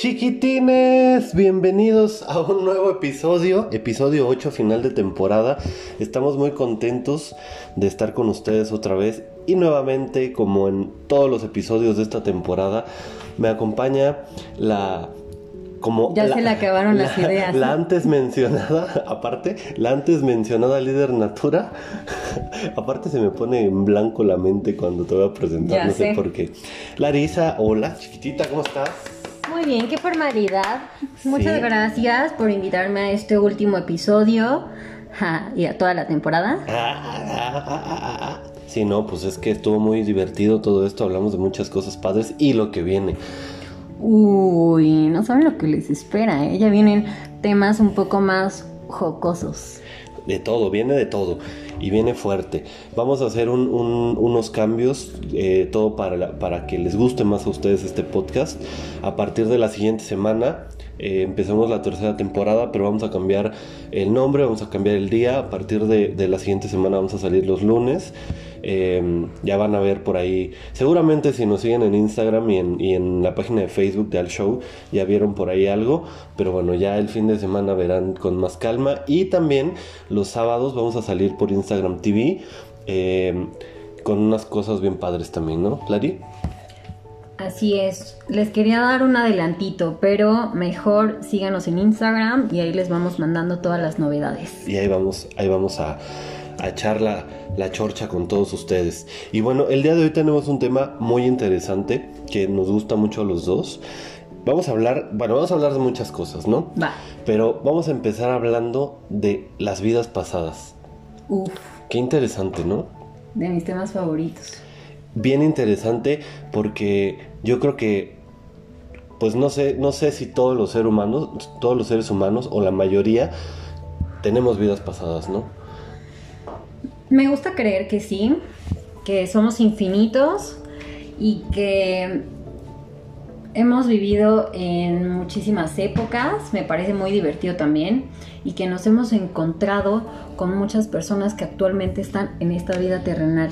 Chiquitines, bienvenidos a un nuevo episodio, episodio 8 final de temporada. Estamos muy contentos de estar con ustedes otra vez y nuevamente, como en todos los episodios de esta temporada, me acompaña la como ya la, se le acabaron la, las ideas. La antes mencionada, aparte, la antes mencionada líder natura. aparte se me pone en blanco la mente cuando te voy a presentar, Ya no sé sé. por qué. Larisa, hola, chiquitita, ¿cómo estás? Muy bien, qué formalidad. Sí. Muchas gracias por invitarme a este último episodio ja, y a toda la temporada. Sí, no, pues es que estuvo muy divertido todo esto, hablamos de muchas cosas padres y lo que viene. Uy, no saben lo que les espera, ¿eh? Ya vienen temas un poco más jocosos. De todo, viene de todo y viene fuerte. Vamos a hacer un- un- unos cambios, eh, todo para, para que les guste más a ustedes este podcast. A partir de la siguiente semana eh, empezamos la tercera temporada, pero vamos a cambiar el nombre, vamos a cambiar el día. A partir de la siguiente semana vamos a salir los lunes. Eh, ya van a ver por ahí, seguramente si nos siguen en Instagram y en, y en la página de Facebook de Al Show, ya vieron por ahí algo, pero bueno, ya el fin de semana verán con más calma y también los sábados vamos a salir por Instagram TV eh, con unas cosas bien padres también, ¿no, Clary? Así es, les quería dar un adelantito, pero mejor síganos en Instagram y ahí les vamos mandando todas las novedades. Y ahí vamos, ahí vamos a, a echar la, la chorcha con todos ustedes. Y bueno, el día de hoy tenemos un tema muy interesante que nos gusta mucho a los dos. Vamos a hablar, bueno, vamos a hablar de muchas cosas, ¿no? Va. Pero vamos a empezar hablando de las vidas pasadas. Uf, Qué interesante, ¿no? de mis temas favoritos. Bien interesante porque yo creo que pues no sé, no sé si todos los seres humanos, todos los seres humanos o la mayoría tenemos vidas pasadas, ¿no? Me gusta creer que sí, que somos infinitos y que hemos vivido en muchísimas épocas, me parece muy divertido también, y que nos hemos encontrado con muchas personas que actualmente están en esta vida terrenal.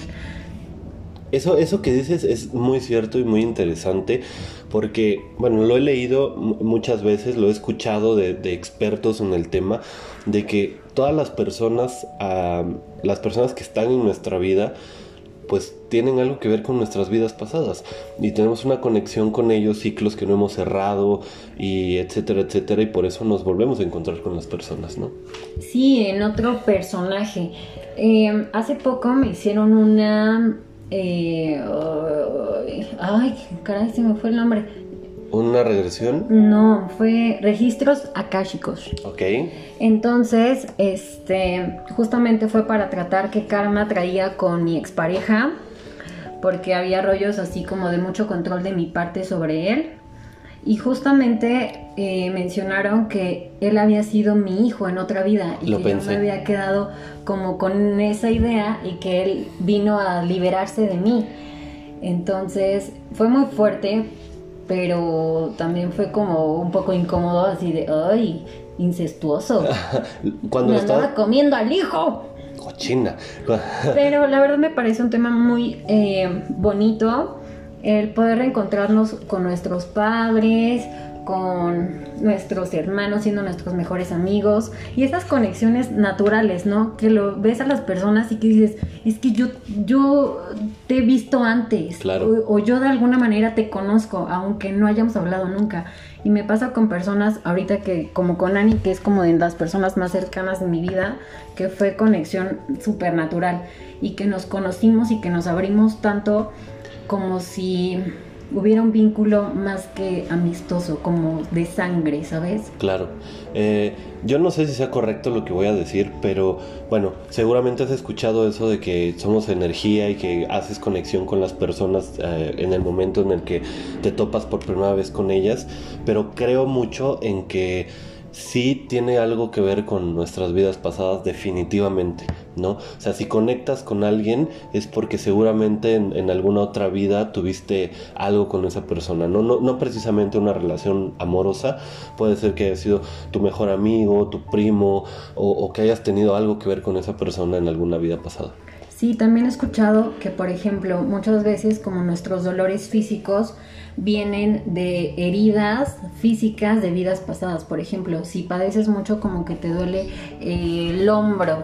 Eso, eso que dices es muy cierto y muy interesante porque, bueno, lo he leído mu- muchas veces, lo he escuchado de, de expertos en el tema, de que todas las personas, ah, las personas que están en nuestra vida, pues tienen algo que ver con nuestras vidas pasadas y tenemos una conexión con ellos, ciclos que no hemos cerrado y etcétera, etcétera, y por eso nos volvemos a encontrar con las personas, ¿no? Sí, en otro personaje. Eh, hace poco me hicieron una... eh, ay, caray, se me fue el nombre. Una regresión, No, fue registros akáshicos. ok, Entonces, este, justamente fue para tratar qué karma traía con mi expareja, porque había rollos así como de mucho control de mi parte sobre él. Y justamente eh, mencionaron que él había sido mi hijo en otra vida y Lo que pensé. yo me había quedado como con esa idea y que él vino a liberarse de mí. Entonces fue muy fuerte, pero también fue como un poco incómodo, así de, ay, incestuoso. cuando Me estaba... comiendo al hijo. Cochina. Pero la verdad me parece un tema muy eh, bonito el poder reencontrarnos con nuestros padres, con nuestros hermanos, siendo nuestros mejores amigos y estas conexiones naturales, ¿no? Que lo ves a las personas y que dices, es que yo, yo te he visto antes Claro. o, o yo de alguna manera te conozco, aunque no hayamos hablado nunca. Y me pasa con personas ahorita que, como con Ani, que es como de las personas más cercanas de mi vida, que fue conexión supernatural y que nos conocimos y que nos abrimos tanto como si hubiera un vínculo más que amistoso, como de sangre, ¿sabes? Claro. Eh, yo no sé si sea correcto lo que voy a decir, pero bueno, seguramente has escuchado eso de que somos energía y que haces conexión con las personas eh, en el momento en el que te topas por primera vez con ellas, pero creo mucho en que sí tiene algo que ver con nuestras vidas pasadas definitivamente, ¿no? O sea, si conectas con alguien es porque seguramente en, alguna otra vida tuviste algo con esa persona, ¿no? No, no precisamente una relación amorosa, puede ser que haya sido tu mejor amigo, tu primo, o, o que hayas tenido algo que ver con esa persona en alguna vida pasada. Sí, también he escuchado que, por ejemplo, muchas veces como nuestros dolores físicos vienen de heridas físicas de vidas pasadas. Por ejemplo, si padeces mucho como que te duele eh, el hombro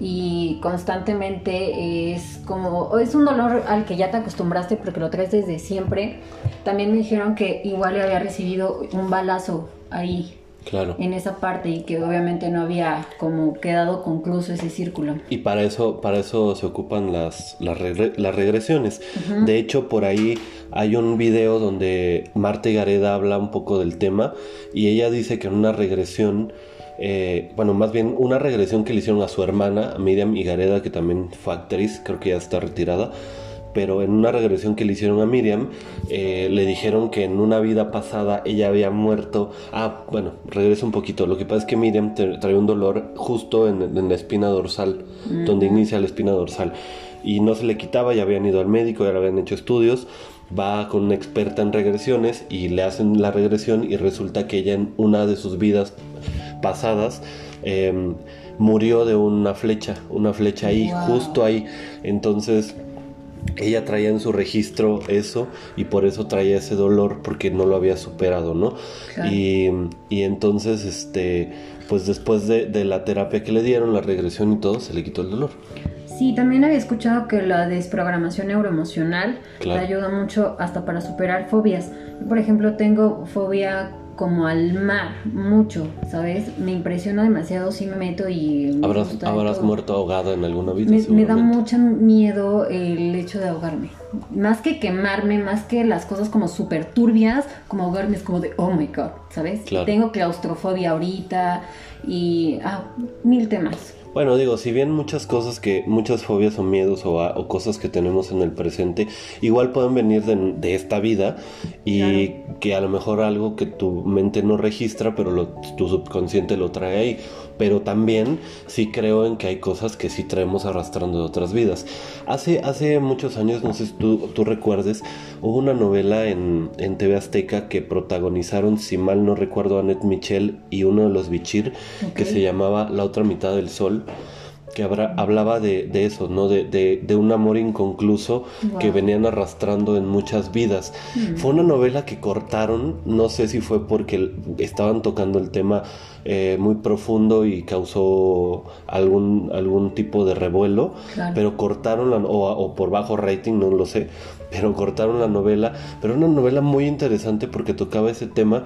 y constantemente es como, es un dolor al que ya te acostumbraste porque lo traes desde siempre. También me dijeron que igual había recibido un balazo ahí Claro. en esa parte y que obviamente no había como quedado concluso ese círculo. Y para eso, para eso se ocupan las, las, regre- las regresiones. De hecho, por ahí hay un video donde Marta Gareda habla un poco del tema y ella dice que en una regresión, eh, bueno, más bien una regresión que le hicieron a su hermana, Miriam Higareda, que también fue actriz, creo que ya está retirada, pero en una regresión que le hicieron a Miriam, eh, le dijeron que en una vida pasada ella había muerto. Ah, bueno, regreso un poquito. Lo que pasa es que Miriam trae un dolor justo en, en la espina dorsal, donde inicia la espina dorsal. Y no se le quitaba, ya habían ido al médico, ya le habían hecho estudios. Va con una experta en regresiones y le hacen la regresión y resulta que ella en una de sus vidas pasadas eh, murió de una flecha, una flecha ahí, Wow. justo ahí. Entonces ella traía en su registro eso y por eso traía ese dolor porque no lo había superado, ¿no? Claro. Y, y entonces, este, pues después de, de la terapia que le dieron, la regresión y todo, se le quitó el dolor. Sí, también había escuchado que la desprogramación neuroemocional Claro. te ayuda mucho hasta para superar fobias. Por ejemplo, tengo fobia como al mar, mucho, ¿sabes? Me impresiona demasiado si me meto y... me ¿Habrás, habrás muerto ahogada en alguna vida? Me, me da mucho miedo el hecho de ahogarme. Más que quemarme, más que las cosas como súper turbias, como ahogarme es como de, oh my god, ¿sabes? Claro. Tengo claustrofobia ahorita y ah, mil temas. Bueno, digo, si bien muchas cosas que, muchas fobias o miedos o, a- o cosas que tenemos en el presente, igual pueden venir de, de esta vida y que a lo mejor algo que tu mente no registra, pero lo- tu subconsciente lo trae ahí. Pero también sí creo en que hay cosas que sí traemos arrastrando de otras vidas. Hace, hace muchos años, no sé si tú, tú recuerdes, hubo una novela en, en TV Azteca que protagonizaron, si mal no recuerdo, Annette Michel y uno de los Bichir, que se llamaba La otra mitad del sol, que hablaba de, de eso, ¿no? De, de- de un amor inconcluso que venían arrastrando en muchas vidas. Fue una novela que cortaron, no sé si fue porque estaban tocando el tema eh, muy profundo y causó algún, algún tipo de revuelo, Claro. pero cortaron la, o, o por bajo rating, no lo sé, pero cortaron la novela, pero una novela muy interesante porque tocaba ese tema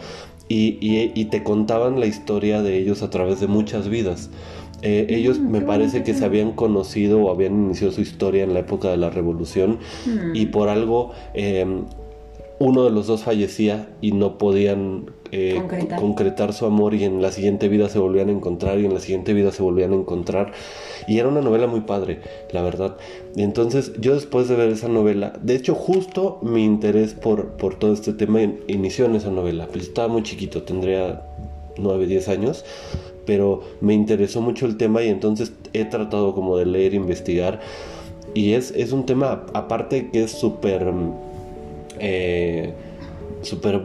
y, y- y te contaban la historia de ellos a través de muchas vidas. Eh, ellos Mm, me qué parece bonito que se habían conocido o habían iniciado su historia en la época de la revolución Mm. y por algo eh, uno de los dos fallecía y no podían eh, Concretar. concretar su amor y en la siguiente vida se volvían a encontrar y en la siguiente vida se volvían a encontrar. Y era una novela muy padre la verdad. Y entonces yo después de ver esa novela de hecho justo mi interés por, por todo este tema in- inició en esa novela. Pues estaba muy chiquito tendría 9, 10 años pero me interesó mucho el tema y entonces he tratado como de leer, investigar. Y es, es un tema aparte que es súper mm, eh, súper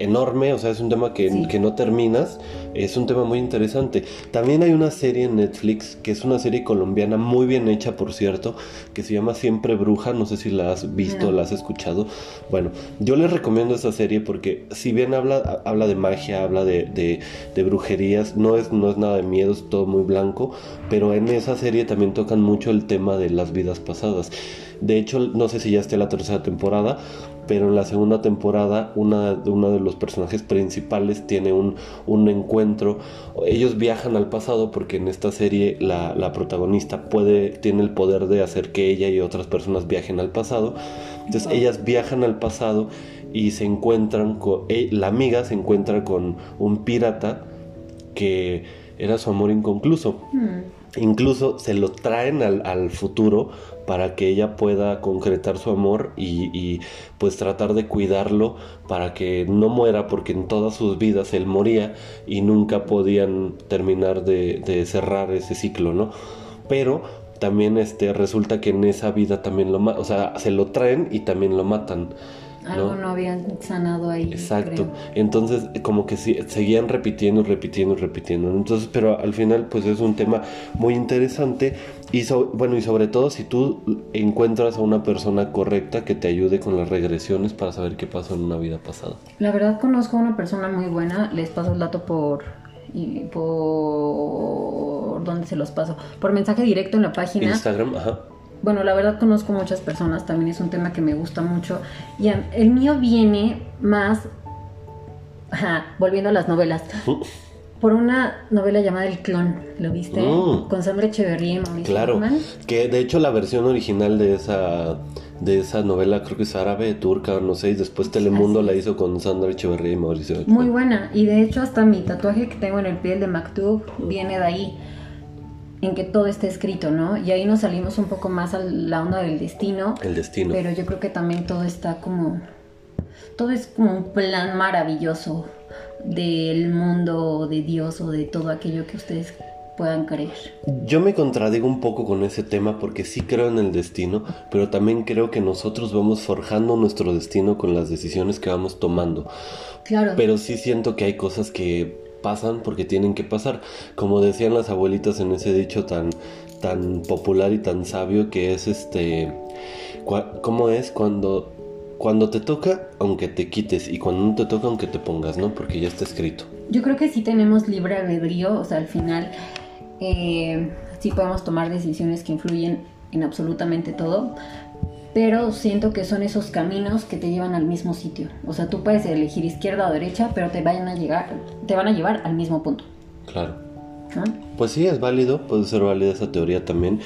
enorme, o sea, es un tema que, Sí. que no terminas, es un tema muy interesante. También hay una serie en Netflix, que es una serie colombiana muy bien hecha, por cierto, que se llama Siempre Bruja, no sé si la has visto, No. la has escuchado. Bueno, yo les recomiendo esta serie porque si bien habla, habla de magia, habla de, de- de brujerías, no es, no es nada de miedo, es todo muy blanco, pero en esa serie también tocan mucho el tema de las vidas pasadas. De hecho, no sé si ya esté la tercera temporada, pero en la segunda temporada una, uno de los personajes principales tiene un, un encuentro. Ellos viajan al pasado porque en esta serie la, la protagonista puede, tiene el poder de hacer que ella y otras personas viajen al pasado. Entonces ellas viajan al pasado y se encuentran con... eh, la amiga se encuentra con un pirata que era su amor inconcluso. Mm. Incluso se lo traen al, al futuro para que ella pueda concretar su amor y, y, pues tratar de cuidarlo para que no muera porque en todas sus vidas él moría y nunca podían terminar de, de cerrar ese ciclo, ¿no? Pero también este resulta que en esa vida también lo matan, o sea, se lo traen y también lo matan. Algo no, habían sanado ahí. Exacto. Entonces, como que sí, seguían repitiendo, repitiendo, repitiendo. Entonces, pero al final, pues es un tema muy interesante. Y bueno, y sobre todo si tú encuentras a una persona correcta que te ayude con las regresiones para saber qué pasó en una vida pasada. La verdad conozco a una persona muy buena, les paso el dato por y por dónde se los paso, por mensaje directo en la página. Instagram, ajá. Bueno, la verdad conozco muchas personas, también es un tema que me gusta mucho. Y el mío viene más, ajá, volviendo a las novelas. Por una novela llamada El Clon, ¿lo viste? Mm. Con Sandra Echeverría y Mauricio Claro, que de hecho la versión original de esa de esa novela creo que es árabe, turca, no sé, y después Telemundo la hizo con Sandra Echeverría y Mauricio. Muy buena, y de hecho hasta mi tatuaje que tengo en el piel de Maktub viene de ahí, en que todo está escrito, ¿no? Y ahí nos salimos un poco más a la onda del destino. El destino. Pero yo creo que también todo está como, todo es como un plan maravilloso del mundo, de Dios o de todo aquello que ustedes puedan creer. Yo me contradigo un poco con ese tema porque sí creo en el destino, pero también creo que nosotros vamos forjando nuestro destino con las decisiones que vamos tomando. Claro. Pero sí siento que hay cosas que pasan porque tienen que pasar, como decían las abuelitas en ese dicho tan tan popular y tan sabio que es este ¿cómo es cuando cuando te toca, aunque te quites, y cuando no te toca, aunque te pongas, ¿no? Porque ya está escrito. Yo creo que sí tenemos libre albedrío, o sea, al final eh, sí podemos tomar decisiones que influyen en absolutamente todo, pero siento que son esos caminos que te llevan al mismo sitio. O sea, tú puedes elegir izquierda o derecha, pero te vayan a llegar, te van a llevar al mismo punto. Claro. Pues sí, es válido, puede ser válida esa teoría también,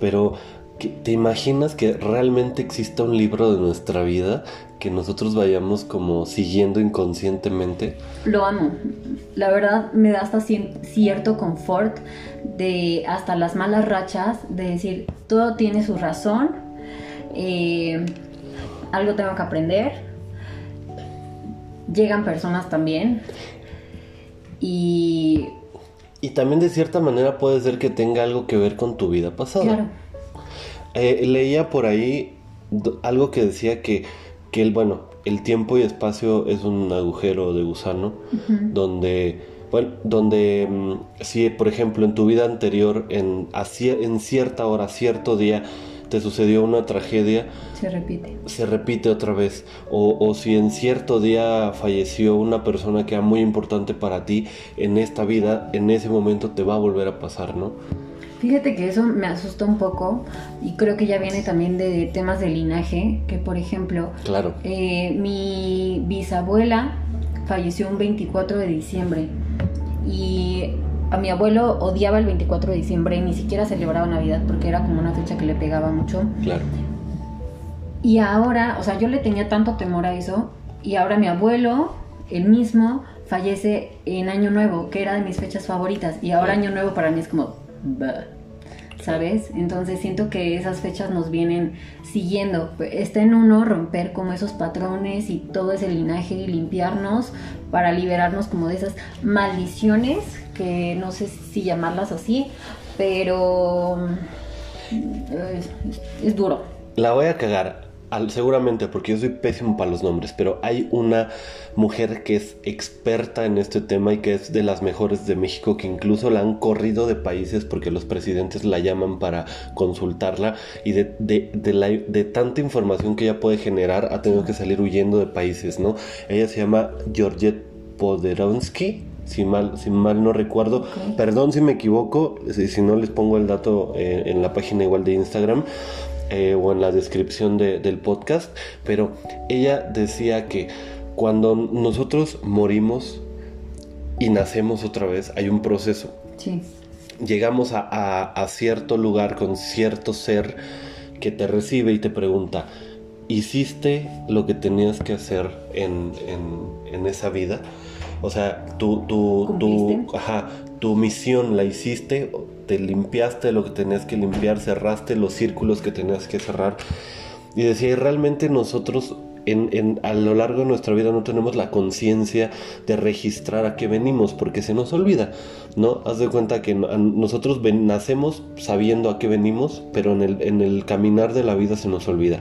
pero ¿Te imaginas que realmente exista un libro de nuestra vida que nosotros vayamos como siguiendo inconscientemente? Lo amo. La verdad me da hasta cierto confort de hasta las malas rachas, de decir, todo tiene su razón, eh, algo tengo que aprender. Llegan personas también. Y... Y también de cierta manera puede ser que tenga algo que ver con tu vida pasada. Claro eh, leía por ahí algo que decía que, que el, bueno, el tiempo y espacio es un agujero de gusano donde, bueno, donde mm, si por ejemplo en tu vida anterior, en, en cierta hora, cierto día, te sucedió una tragedia, se repite. Se repite otra vez. O, o, si en cierto día falleció una persona que era muy importante para ti, en esta vida, en ese momento te va a volver a pasar, ¿no? Fíjate que eso me asusta un poco y creo que ya viene también de temas de linaje, que por ejemplo, claro. Eh, mi bisabuela falleció un 24 de diciembre y a mi abuelo odiaba el 24 de diciembre y ni siquiera celebraba Navidad porque era como una fecha que le pegaba mucho. Claro. Y ahora, o sea, yo le tenía tanto temor a eso y ahora mi abuelo, el mismo, fallece en Año Nuevo, que era de mis fechas favoritas y ahora Año Nuevo para mí es como ¿sabes? Entonces siento que esas fechas nos vienen siguiendo. Está en uno romper como esos patrones y todo ese linaje y limpiarnos para liberarnos como de esas maldiciones, que no sé si llamarlas así, pero mm, es, duro. La voy a cagar seguramente porque yo soy pésimo para los nombres, pero hay una mujer que es experta en este tema y que es de las mejores de México, que incluso la han corrido de países porque los presidentes la llaman para consultarla y de, de, tanta información que ella puede generar ha tenido que salir huyendo de países, ¿no? Ella se llama Georgette Poderonsky. Si mal, si mal no recuerdo, perdón si me equivoco, si, si no les pongo el dato eh, en la página igual de Instagram, eh, o en la descripción del podcast, pero ella decía que cuando nosotros morimos y nacemos otra vez, hay un proceso. Sí. Llegamos a, cierto lugar con cierto ser que te recibe y te pregunta, ¿hiciste lo que tenías que hacer en, en, esa vida? O sea, tu, tu, tu, tu misión la hiciste te limpiaste lo que tenías que limpiar, cerraste los círculos que tenías que cerrar. Y decía, realmente nosotros a lo largo de nuestra vida no tenemos la conciencia de registrar a qué venimos, porque se nos olvida, ¿no? Haz de cuenta que nosotros nacemos sabiendo a qué venimos, pero en el caminar de la vida se nos olvida.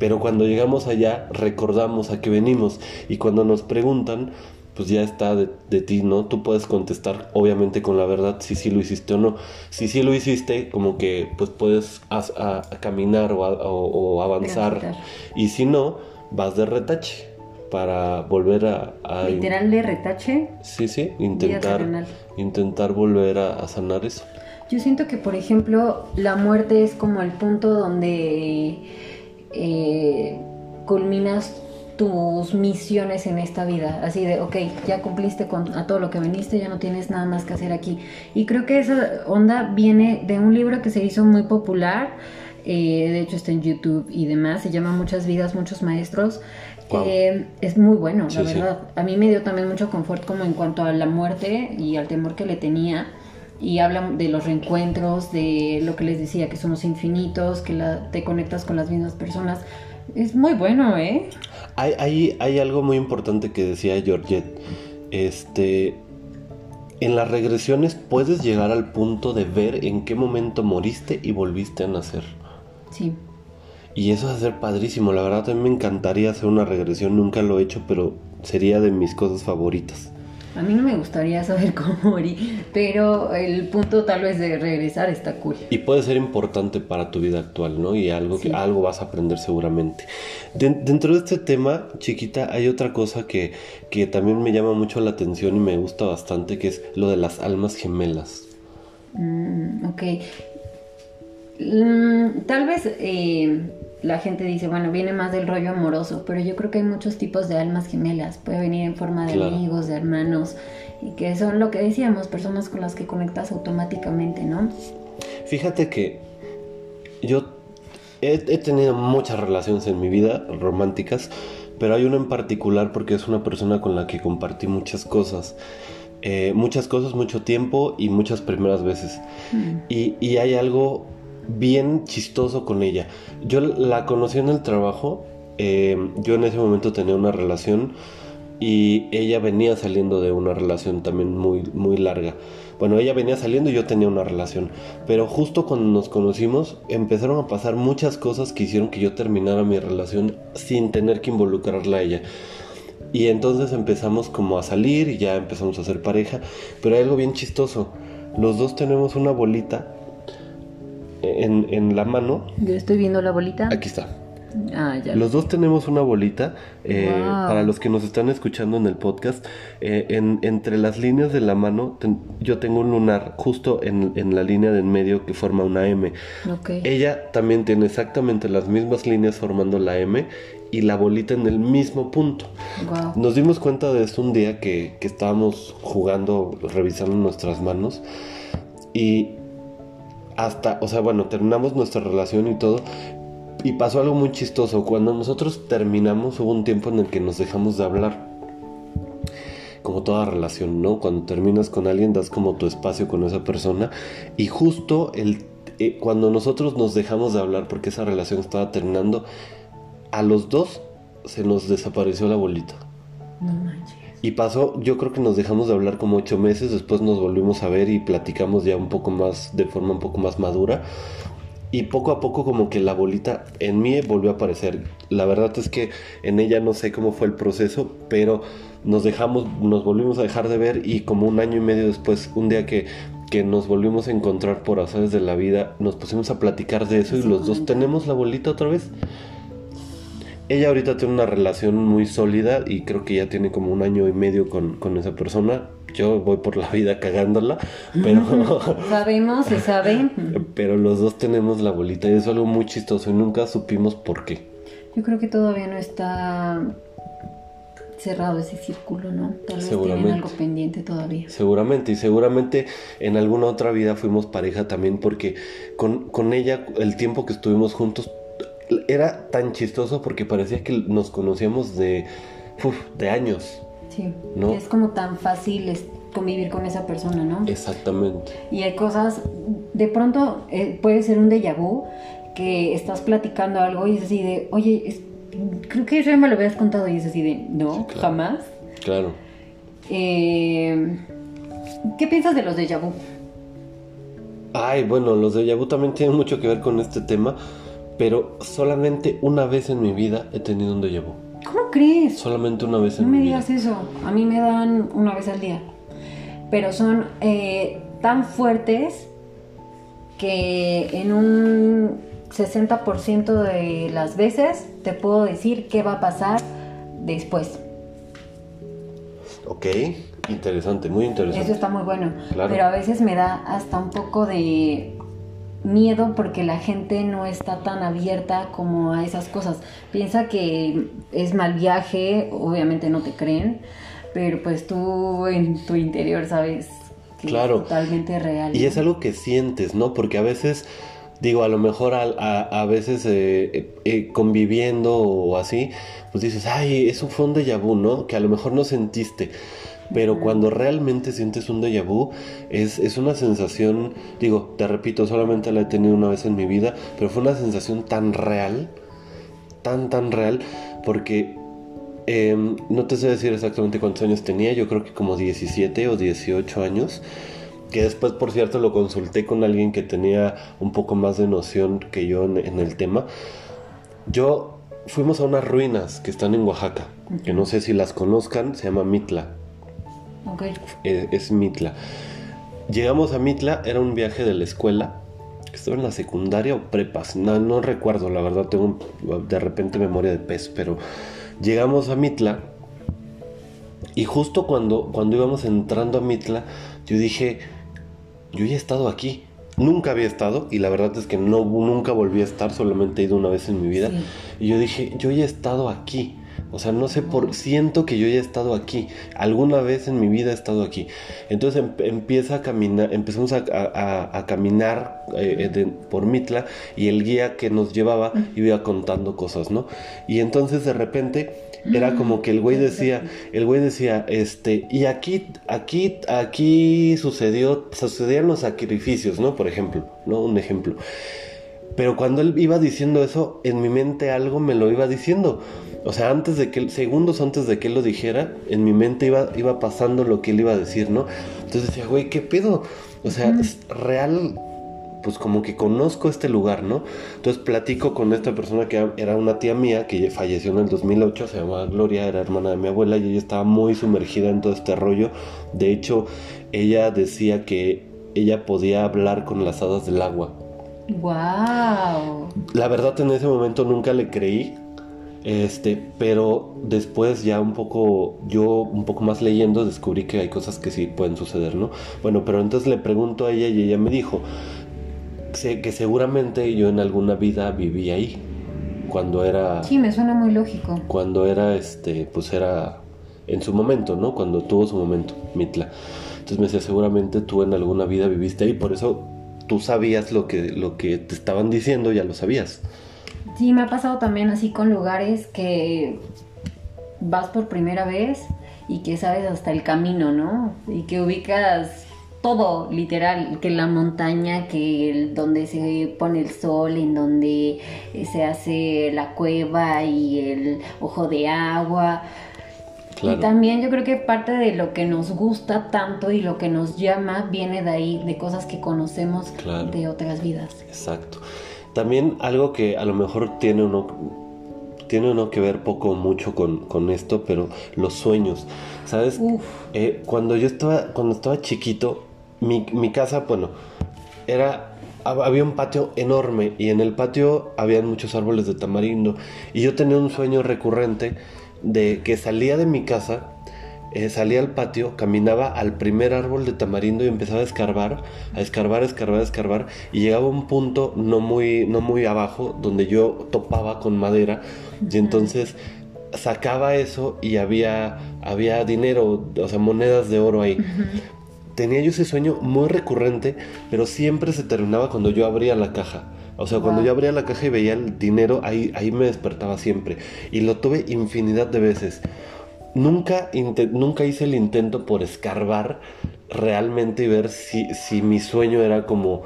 Pero cuando llegamos allá recordamos a qué venimos y cuando nos preguntan, pues ya está de, de, ti, ¿no? Tú puedes contestar obviamente con la verdad si sí lo hiciste o no. Si sí lo hiciste, como que pues puedes a, a, a caminar o, o, avanzar. Transitar. Y si no, vas de retache para volver a... Literal de retache. Sí, sí, intentar, intentar volver a, a sanar eso. Yo siento que, por ejemplo, la muerte es como el punto donde eh, culminas tus misiones en esta vida. Así de, ok, ya cumpliste con a todo lo que viniste, ya no tienes nada más que hacer aquí. Y creo que esa onda viene de un libro que se hizo muy popular. eh, de hecho está en YouTube y demás. Se llama Muchas vidas, muchos maestros. Wow. Eh, es muy bueno, Sí, la sí. verdad. A mí me dio también mucho confort como en cuanto a la muerte y al temor que le tenía. Y habla de los reencuentros, de lo que les decía, que somos infinitos, que la- te conectas con las mismas personas. Es muy bueno, ¿eh? Hay, hay, hay algo muy importante que decía Georgette. Este. En las regresiones puedes llegar al punto de ver en qué momento moriste y volviste a nacer. Sí. Y eso va a ser padrísimo. La verdad, mí me encantaría hacer una regresión. Nunca lo he hecho, pero sería de mis cosas favoritas. A mí no me gustaría saber cómo morí, pero el punto tal vez de regresar está cool. Y puede ser importante para tu vida actual, ¿no? Y algo que algo vas a aprender seguramente. Den- dentro de este tema, chiquita, hay otra cosa que, que también me llama mucho la atención y me gusta bastante, que es lo de las almas gemelas. Mm, ok. Mm, tal vez eh, la gente dice, bueno, viene más del rollo amoroso, pero yo creo que hay muchos tipos de almas gemelas. Puede venir en forma de Claro. amigos, de hermanos, y que son lo que decíamos, personas con las que conectas automáticamente, ¿no? Fíjate que yo he, he tenido muchas relaciones en mi vida románticas, pero hay una en particular porque es una persona con la que compartí muchas cosas. Eh, muchas cosas, mucho tiempo y muchas primeras veces. Mm, Y, y hay algo bien chistoso con ella. Yo la conocí en el trabajo. eh, yo en ese momento tenía una relación y ella venía saliendo de una relación también muy, muy larga. Bueno, ella venía saliendo y yo tenía una relación. Pero justo cuando nos conocimos empezaron a pasar muchas cosas que hicieron que yo terminara mi relación sin tener que involucrarla a ella. Y entonces empezamos como a salir y ya empezamos a ser pareja. Pero hay algo bien chistoso. Los dos tenemos una bolita en, en la mano. Yo estoy viendo la bolita. Aquí está. Ah, ya. Los dos tenemos una bolita. eh, Wow. Para los que nos están escuchando en el podcast, eh, en- entre las líneas de la mano, ten- yo tengo un lunar justo en, en la línea de en medio que forma una M. Ok. Ella también tiene exactamente las mismas líneas formando la M y la bolita en el mismo punto. Wow. Nos dimos cuenta de esto un día que, que estábamos jugando, revisando nuestras manos y hasta, o sea, bueno, terminamos nuestra relación y todo y pasó algo muy chistoso. Cuando nosotros terminamos hubo un tiempo en el que nos dejamos de hablar. Como toda relación, ¿no? Cuando terminas con alguien das como tu espacio con esa persona y justo el, eh, cuando nosotros nos dejamos de hablar porque esa relación estaba terminando, a los dos se nos desapareció la bolita. No manches. Y pasó, yo creo que nos dejamos de hablar como ocho meses, después nos volvimos a ver y platicamos ya un poco más, de forma un poco más madura. Y poco a poco como que la bolita en mí volvió a aparecer. La verdad es que en ella no sé cómo fue el proceso, pero nos dejamos, nos volvimos a dejar de ver y como un año y medio después, un día que, que nos volvimos a encontrar por azares de la vida, nos pusimos a platicar de eso y los dos tenemos la bolita otra vez. Ella ahorita tiene una relación muy sólida y creo que ya tiene como un año y medio con, con esa persona. Yo voy por la vida cagándola, pero, Sabemos, se sabe. pero los dos tenemos la bolita y es algo muy chistoso y nunca supimos por qué. Yo creo que todavía no está cerrado ese círculo, ¿no? Tal vez Seguramente. algo pendiente todavía. Seguramente, y seguramente en alguna otra vida fuimos pareja también porque con, con ella el tiempo que estuvimos juntos era tan chistoso porque parecía que nos conocíamos de, uf, de años. Sí. ¿No? Es como tan fácil convivir con esa persona, ¿no? Exactamente. Y hay cosas, de pronto eh, puede ser un déjà vu que estás platicando algo y es así de, oye, es- creo que ya me lo habías contado y es así de, no, Sí, claro. jamás. Claro. Eh, ¿Qué piensas de los déjà vu? Ay, bueno, los de Yabu también tienen mucho que ver con este tema pero solamente una vez en mi vida he tenido un déjà vu. ¿Cómo crees? Solamente una vez en No mi me vida. digas eso. A mí me dan una vez al día. Pero son eh, tan fuertes que en un 60% de las veces te puedo decir qué va a pasar después. Ok, interesante, muy interesante. Eso está muy bueno. Claro. Pero a veces me da hasta un poco de miedo porque la gente no está tan abierta como a esas cosas. Piensa que es mal viaje, obviamente no te creen, pero pues tú en tu interior sabes que Claro. es totalmente real. Y es algo que sientes, ¿no? Porque a veces, digo, a lo mejor a, a- a veces eh, eh, conviviendo o así, pues dices, ay, fue un déjà vu, ¿no? Que a lo mejor no sentiste. Pero cuando realmente sientes un déjà vu, es, es una sensación, digo, te repito, solamente la he tenido una vez en mi vida, pero fue una sensación tan real, tan, tan real, porque eh, no te sé decir exactamente cuántos años tenía, yo creo que como 17 o 18 años, que después, por cierto, lo consulté con alguien que tenía un poco más de noción que yo en, en el tema. Yo fuimos a unas ruinas que están en Oaxaca, que no sé si las conozcan, se llama Mitla, Es Mitla. Llegamos a Mitla, era un viaje de la escuela, estaba en la secundaria o prepas, no, no recuerdo, la verdad tengo de repente memoria de pez, pero llegamos a Mitla y justo cuando, cuando íbamos entrando a Mitla, yo dije, yo ya he estado aquí. Nunca había estado y la verdad es que no, nunca volví a estar, solamente he ido una vez en mi vida. Sí. Y yo dije, yo ya he estado aquí. O sea, no sé por, siento que yo ya he estado aquí. Alguna vez en mi vida he estado aquí. Entonces em- empieza a caminar, empezamos a, a- a- caminar eh, de- por Mitla y el guía que nos llevaba iba contando cosas, ¿no? Y entonces de repente era como que el güey decía, el güey decía, este, y aquí, aquí, aquí sucedió, sucedían los sacrificios, ¿no? Por ejemplo, ¿no? Un ejemplo. Pero cuando él iba diciendo eso, en mi mente algo me lo iba diciendo. O sea, antes de que, segundos antes de que él lo dijera, en mi mente iba, iba pasando lo que él iba a decir, ¿no? Entonces decía, güey, ¿qué pedo? O sea, es real, pues como que conozco este lugar, ¿no? Entonces platico con esta persona que era una tía mía que falleció en el 2008, se llamaba Gloria, era hermana de mi abuela y ella estaba muy sumergida en todo este rollo. De hecho, ella decía que ella podía hablar con las hadas del agua. Wow. La verdad en ese momento nunca le creí. Este, pero después ya un poco, yo un poco más leyendo, descubrí que hay cosas que sí pueden suceder, ¿no? Bueno, pero entonces le pregunto a ella y ella me dijo sé que seguramente yo en alguna vida viví ahí. Cuando era, Sí, me suena muy lógico. cuando era, este, pues era en su momento, ¿no? Cuando tuvo su momento, Mitla. Entonces me decía, seguramente tú en alguna vida viviste ahí, por eso tú sabías lo que, lo que te estaban diciendo, ya lo sabías. Sí, me ha pasado también así con lugares que vas por primera vez y que sabes hasta el camino, ¿no? Y que ubicas todo, literal, que la montaña, que el, donde se pone el sol, en donde eh, se hace la cueva y el ojo de agua. Claro. Y también yo creo que parte de lo que nos gusta tanto y lo que nos llama viene de ahí, de cosas que conocemos Claro. de otras vidas. Exacto. También algo que a lo mejor tiene uno, tiene uno que ver poco o mucho con, con esto, pero los sueños. ¿Sabes? Eh, cuando yo estaba, cuando estaba chiquito, mi, mi casa, bueno, era, hab- había un patio enorme y en el patio habían muchos árboles de tamarindo y yo tenía un sueño recurrente de que salía de mi casa, eh, salía al patio, caminaba al primer árbol de tamarindo y empezaba a escarbar, a escarbar, a escarbar, a escarbar y llegaba a un punto no muy, no muy abajo donde yo topaba con madera y entonces sacaba eso y había, había dinero, o sea, monedas de oro ahí. Tenía yo ese sueño muy recurrente, pero siempre se terminaba cuando yo abría la caja. O sea, cuando yo abría la caja y veía el dinero, ahí, ahí me despertaba siempre. Y lo tuve infinidad de veces. Nunca, nunca hice el intento por escarbar realmente y ver si, si mi sueño era como,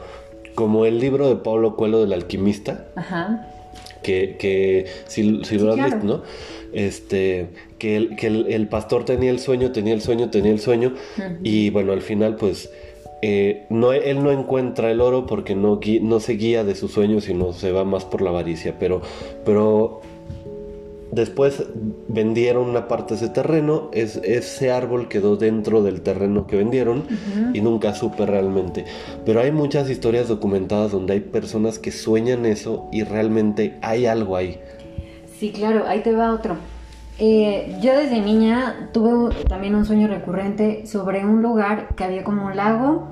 como el libro de Pablo Coelho del alquimista Ajá. que, que si, lo has claro. visto, ¿no? Este, que, el, que el, el pastor tenía el sueño, tenía el sueño, tenía el sueño, y bueno, al final pues eh, no, él no encuentra el oro porque no, no se guía de sus sueños, sino se va más por la avaricia. Pero, pero después vendieron una parte de ese terreno, es, ese árbol quedó dentro del terreno que vendieron y nunca supe realmente. Pero hay muchas historias documentadas donde hay personas que sueñan eso y realmente hay algo ahí. Sí, claro, ahí te va otro. Eh, yo desde niña tuve también un sueño recurrente sobre un lugar que había como un lago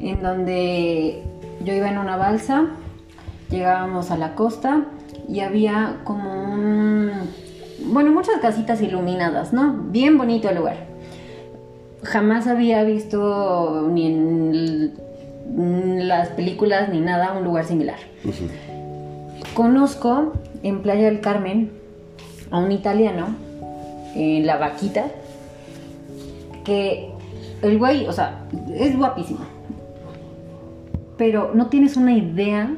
en donde yo iba en una balsa, llegábamos a la costa y había como un... Bueno, muchas casitas iluminadas, ¿no? Bien bonito el lugar. Jamás había visto ni en las películas ni nada un lugar similar. Conozco en Playa del Carmen a un italiano, en La Vaquita, que el güey, o sea, es guapísimo. Pero no tienes una idea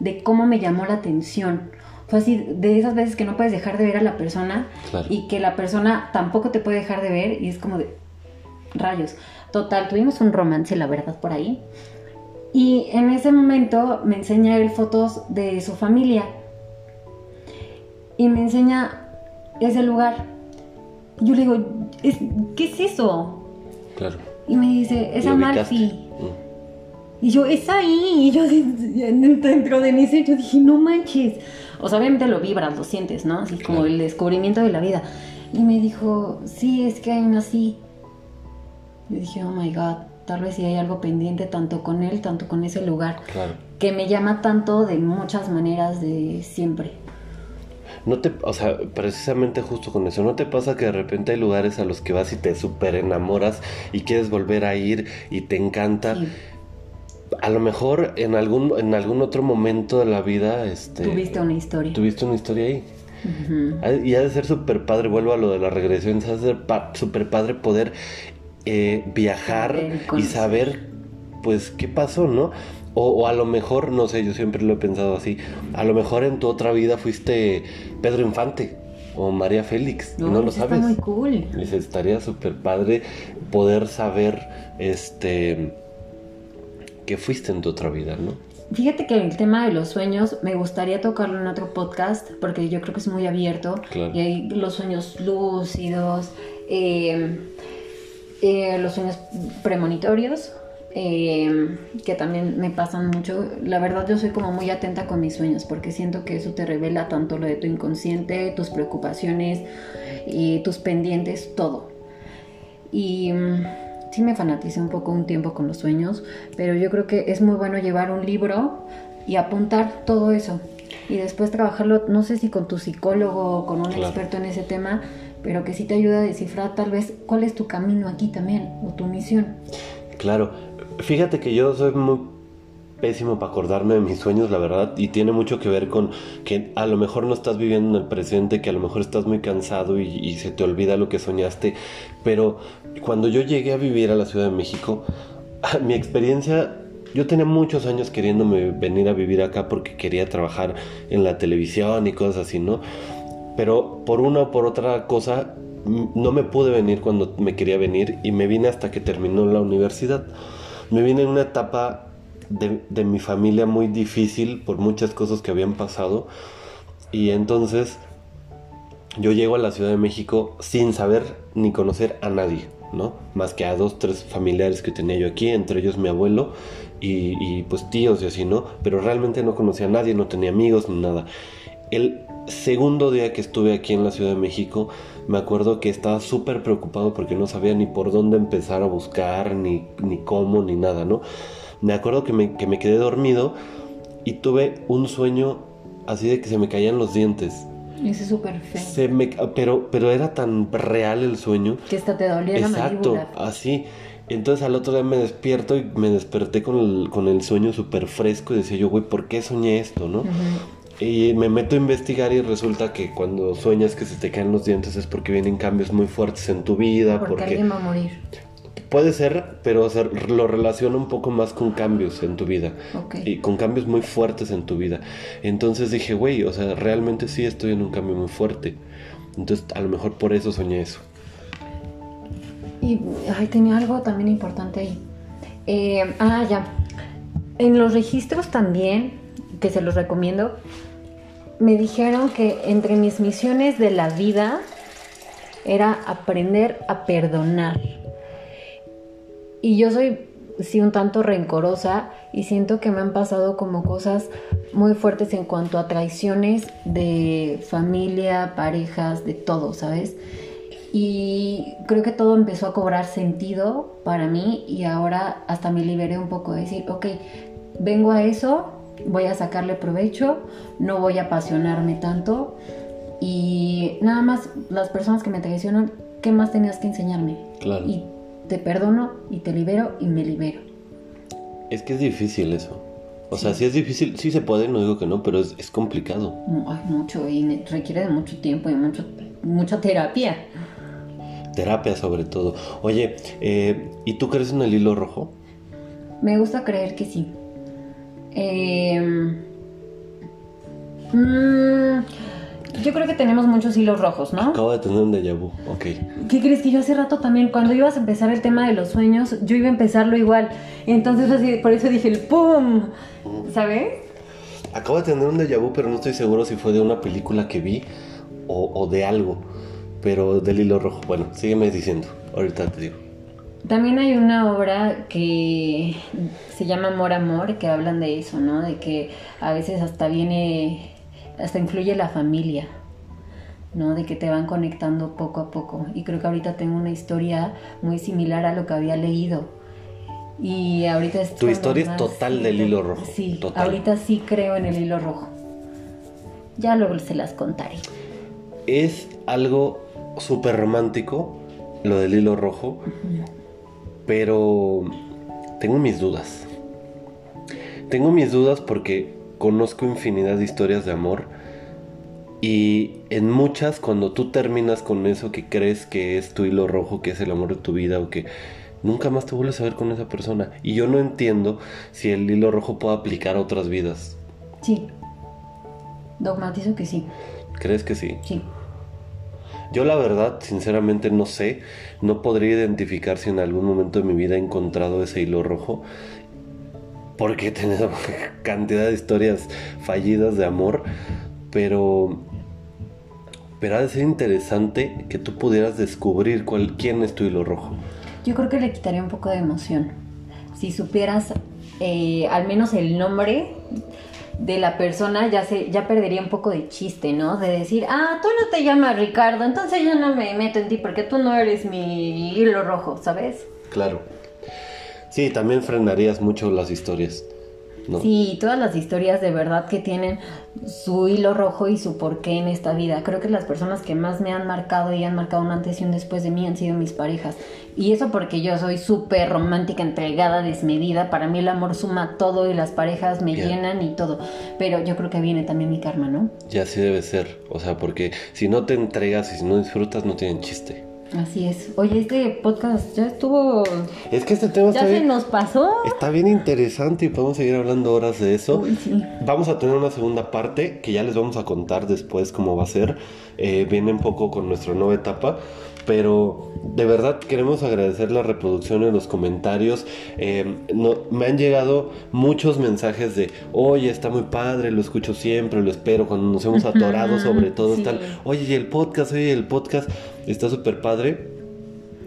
de cómo me llamó la atención. Fue así, de esas veces que no puedes dejar de ver a la persona y que la persona tampoco te puede dejar de ver y es como de rayos. Total, tuvimos un romance, la verdad, por ahí. Y en ese momento me enseña él fotos de su familia. Y me enseña ese lugar. Yo le digo, ¿qué es eso? Claro. Y me dice, es Amalfi. Mm. Y yo, es ahí. Y yo dentro de ser, yo dije, no manches. O sea, obviamente lo vibras, lo sientes, ¿no? Así como el descubrimiento de la vida. Y me dijo, sí, es que hay una así. Y dije, oh my god, tal vez sí hay algo pendiente tanto con él, tanto con ese lugar. Claro. Que me llama tanto de muchas maneras de siempre. No te, o sea, precisamente justo con eso, ¿no te pasa que de repente hay lugares a los que vas y te súper enamoras y quieres volver a ir y te encanta? A lo mejor en algún, en algún otro momento de la vida, este... Tuviste una historia. Tuviste una historia ahí. Y ha de ser súper padre, vuelvo a lo de la regresión, ha de ser súper padre poder eh, viajar y saber, pues, qué pasó, ¿no? O, a lo mejor, no sé, yo siempre lo he pensado así, a lo mejor en tu otra vida fuiste Pedro Infante o María Félix, no, lo sabes. Está muy cool. Y estaría súper padre poder saber este que fuiste en tu otra vida, ¿no? Fíjate que el tema de los sueños me gustaría tocarlo en otro podcast porque yo creo que es muy abierto y hay los sueños lúcidos, eh, eh, los sueños premonitorios, eh, que también me pasan mucho. La verdad yo soy como muy atenta con mis sueños porque siento que eso te revela tanto lo de tu inconsciente, tus preocupaciones, y tus pendientes, todo. Y mm, sí me fanaticé un poco un tiempo con los sueños, pero yo creo que es muy bueno llevar un libro y apuntar todo eso. Y después trabajarlo, no sé si con tu psicólogo o con un experto en ese tema, pero que sí te ayuda a descifrar tal vez cuál es tu camino aquí también o tu misión. Claro, Fíjate que yo soy muy pésimo para acordarme de mis sueños, la verdad, y tiene mucho que ver con que a lo mejor no estás viviendo en el presente, que a lo mejor estás muy cansado y, se te olvida lo que soñaste, pero cuando yo llegué a vivir a la Ciudad de México, mi experiencia, yo tenía muchos años queriéndome venir a vivir acá porque quería trabajar en la televisión y cosas así, ¿no? Pero por una o por otra cosa, no me pude venir cuando me quería venir y me vine hasta que terminó la universidad me vine en una etapa de, mi familia muy difícil por muchas cosas que habían pasado. Y entonces yo llego a la Ciudad de México sin saber ni conocer a nadie, ¿no? Más que a dos, tres familiares que tenía yo aquí, entre ellos mi abuelo y, y pues tíos y así, ¿no? Pero realmente no conocía a nadie, no tenía amigos ni nada. El segundo día que estuve aquí en la Ciudad de México, me acuerdo que estaba súper preocupado porque no sabía ni por dónde empezar a buscar, ni, ni cómo, ni nada, ¿no? Me acuerdo que me, que me quedé dormido y tuve un sueño así de que se me caían los dientes. Ese es súper feo. pero, pero era tan real el sueño. Que hasta te dolía Exacto, así. Entonces al otro día me despierto y me desperté con el, con el sueño súper fresco y decía yo, güey, ¿por qué soñé esto, no? Y me meto a investigar y resulta que cuando sueñas que se te caen los dientes es porque vienen cambios muy fuertes en tu vida. Porque, alguien va a morir. Puede ser, pero lo relaciona un poco más con cambios en tu vida. Y con cambios muy fuertes en tu vida. Entonces dije, güey, o sea, realmente sí estoy en un cambio muy fuerte. Entonces a lo mejor por eso soñé eso. Y ay, tenía algo también importante ahí. Eh, ah, ya. En los registros también, que se los recomiendo, me dijeron que entre mis misiones de la vida era aprender a perdonar. Y yo soy, sí, un tanto rencorosa y siento que me han pasado como cosas muy fuertes en cuanto a traiciones de familia, parejas, de todo, ¿sabes? Y creo que todo empezó a cobrar sentido para mí y ahora hasta me liberé un poco de decir, ok, vengo a eso, voy a sacarle provecho, no voy a apasionarme tanto y nada más las personas que me traicionan, ¿qué más tenías que enseñarme? Claro. Y te perdono y te libero y me libero. Es que es difícil eso. O sea, sí es difícil, sí se puede, no digo que no, pero es, es complicado. Ay, mucho y requiere de mucho tiempo y mucho, mucha terapia. Terapia sobre todo. Oye, eh, ¿y tú crees en el hilo rojo? Me gusta creer que sí. Eh, mm, yo creo que tenemos muchos hilos rojos, ¿no? Acabo de tener un déjà vu, ok. ¿Qué crees que yo hace rato también, cuando ibas a empezar el tema de los sueños, yo iba a empezarlo igual? Entonces, así, por eso dije el ¡pum! ¿Sabes? Acabo de tener un déjà vu, pero no estoy seguro si fue de una película que vi o, o de algo. Pero del hilo rojo. Bueno, sígueme diciendo. Ahorita te digo. También hay una obra que se llama Amor Amor, que hablan de eso, ¿no? De que a veces hasta viene, hasta influye la familia, ¿no? De que te van conectando poco a poco. Y creo que ahorita tengo una historia muy similar a lo que había leído. Y ahorita es Tu historia es total del hilo rojo, Sí, total. ahorita sí creo en el hilo rojo. Ya luego se las contaré. Es algo súper romántico, lo del hilo rojo. Pero tengo mis dudas. Tengo mis dudas porque conozco infinidad de historias de amor. Y en muchas, cuando tú terminas con eso que crees que es tu hilo rojo, que es el amor de tu vida, o que nunca más te vuelves a ver con esa persona. Y yo no entiendo si el hilo rojo puede aplicar a otras vidas. Sí. Dogmatizo que sí. ¿Crees que sí? Sí. Yo la verdad, sinceramente no sé, no podría identificar si en algún momento de mi vida he encontrado ese hilo rojo, porque he tenido cantidad de historias fallidas de amor, pero pero ha de ser interesante que tú pudieras descubrir cuál, quién es tu hilo rojo. Yo creo que le quitaría un poco de emoción. Si supieras eh, al menos el nombre de la persona, ya se, ya perdería un poco de chiste, ¿no? De decir, ah, tú no te llamas Ricardo, entonces yo no me meto en ti porque tú no eres mi hilo rojo, ¿sabes? Claro. Sí, también frenarías mucho las historias. ¿no? Sí, todas las historias de verdad que tienen su hilo rojo y su porqué en esta vida. Creo que las personas que más me han marcado y han marcado un antes y un después de mí han sido mis parejas. Y eso porque yo soy súper romántica, entregada, desmedida. Para mí el amor suma todo y las parejas me llenan y todo. Pero yo creo que viene también mi karma, ¿no? Y así debe ser. O sea, porque si no te entregas y si no disfrutas, no tienen chiste. Así es. Oye, este podcast ya estuvo... Es que este tema Ya está se bien, nos pasó. está bien interesante y podemos seguir hablando horas de eso. Uy, sí. Vamos a tener una segunda parte que ya les vamos a contar después cómo va a ser. Eh, viene un poco con nuestra nueva etapa. Pero de verdad queremos agradecer las reproducciones, los comentarios. Eh, no- me han llegado muchos mensajes de, oye, está muy padre, lo escucho siempre, lo espero cuando nos hemos atorado sobre todo. sí. Tal, oye, y el podcast, oye, el podcast está súper padre.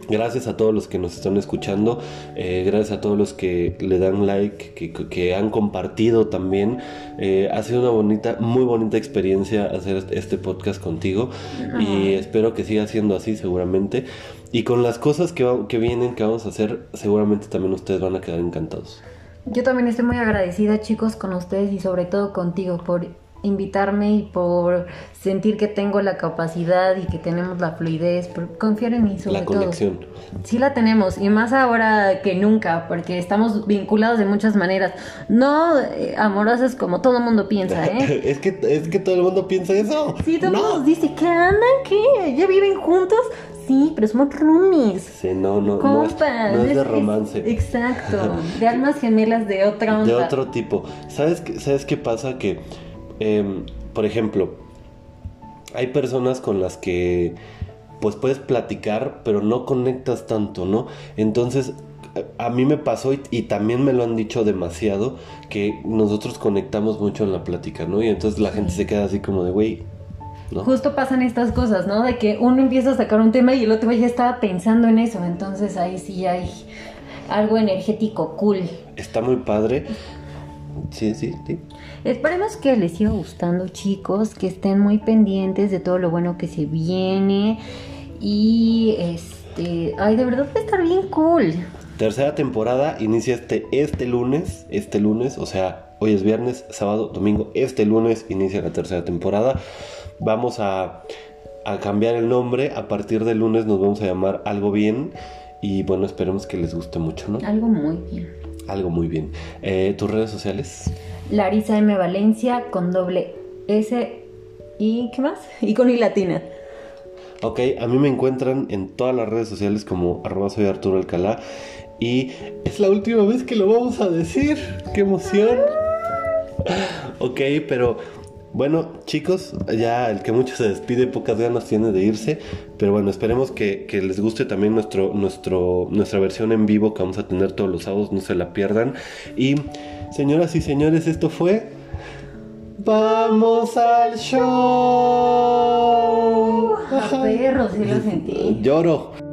Gracias a todos los que nos están escuchando, eh, gracias a todos los que le dan like, que, que han compartido también. Eh, ha sido una bonita, muy bonita experiencia hacer este podcast contigo y espero que siga siendo así seguramente. Y con las cosas que, va- que vienen, que vamos a hacer, seguramente también ustedes van a quedar encantados. Yo también estoy muy agradecida, chicos, con ustedes y sobre todo contigo por invitarme y por sentir que tengo la capacidad y que tenemos la fluidez, por confiar en mí sobre La todo. conexión. Sí la tenemos y más ahora que nunca porque estamos vinculados de muchas maneras, no eh, amorosas como todo mundo piensa, ¿eh? es, que, es que todo el mundo piensa eso. Sí, todo el No. mundo dice, ¿qué andan? ¿Qué? ¿Ya viven juntos? Sí, pero somos roomies. Sí, no, no, no es, Compas, no es de es- romance. exacto, de almas gemelas de otra onda. De otro tipo. ¿Sabes qué, ¿sabes qué pasa? Que, em, por ejemplo, hay personas con las que pues puedes platicar, pero no conectas tanto, ¿no? Entonces, a mí me pasó y, y también me lo han dicho demasiado que nosotros conectamos mucho en la plática, ¿no? Y entonces la gente se queda así como de, güey, ¿no? Justo pasan estas cosas, ¿no? De que uno empieza a sacar un tema y el otro ya estaba pensando en eso. Entonces ahí sí hay algo energético cool. Está muy padre. Sí, sí, sí. Esperemos que les siga gustando, chicos, que estén muy pendientes de todo lo bueno que se viene. Y este, ay, de verdad va a estar bien cool. Tercera temporada inicia este, este lunes, este lunes, o sea, hoy es viernes, sábado, domingo, este lunes inicia la tercera temporada. Vamos a, a cambiar el nombre, a partir del lunes nos vamos a llamar Algo Bien y bueno, esperemos que les guste mucho, ¿no? Algo muy bien. Algo muy bien. Eh, ¿Tus redes sociales? Larisa M. Valencia con doble S y ¿qué más? Y con I latina. Ok, a mí me encuentran en todas las redes sociales como arroba soy Arturo Alcalá y es la última vez que lo vamos a decir. ¡Qué emoción! Ok, pero bueno, chicos, ya el que mucho se despide, pocas ganas tiene de irse. Pero bueno, esperemos que, les guste también nuestro, nuestro, nuestra versión en vivo que vamos a tener todos los sábados, no se la pierdan. Y señoras y señores, esto fue. ¡Vamos al show! A perro, sí lo sentí. Lloro.